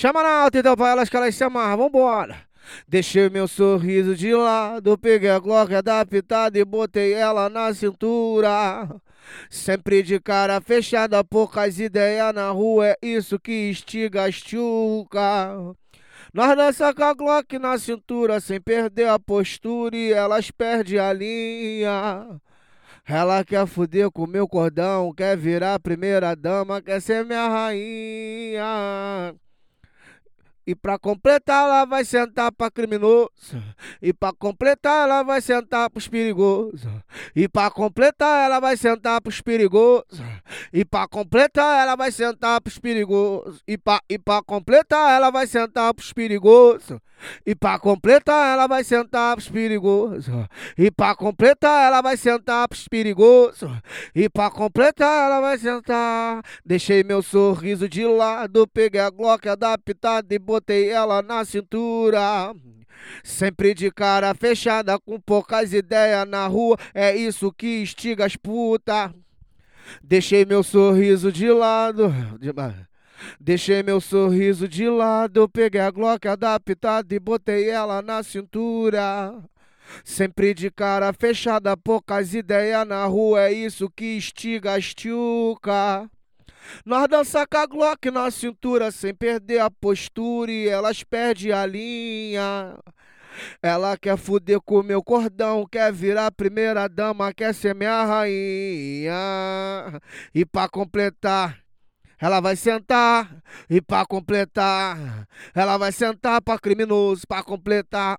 Chama na alta então pra elas que elas se amarram, vambora. Deixei meu sorriso de lado, peguei a Glock adaptada e botei ela na cintura. Sempre de cara fechada, poucas ideias na rua, é isso que estiga as tchuca. Nós dança com a Glock na cintura, sem perder a postura e elas perdem a linha. Ela quer fuder com meu cordão, quer virar primeira dama, quer ser minha rainha. E pra completar, ela vai sentar pra criminoso. E pra completar, ela vai sentar pros perigosos. E pra completar, ela vai sentar pros perigosos. E pra completar, ela vai sentar pros perigosos. E pra, e pra completar, ela vai sentar pros perigosos. E pra completar, ela vai sentar pros perigosos. E pra completar, ela vai sentar pros perigosos. E pra completar, ela vai sentar. Deixei meu sorriso de lado, peguei a Glock adaptada e botei ela na cintura. Sempre de cara fechada, com poucas ideias na rua, é isso que estiga as puta. Deixei meu sorriso de lado. Deixei meu sorriso de lado, peguei a Glock adaptada e botei ela na cintura. Sempre de cara fechada, poucas ideias na rua, é isso que estiga as tchuca. Nós dança com a Glock na cintura sem perder a postura e elas perdem a linha. Ela quer fuder com meu cordão, quer virar primeira dama, quer ser minha rainha. E pra completar, ela vai sentar e pra completar, ela vai sentar pra criminoso, pra completar.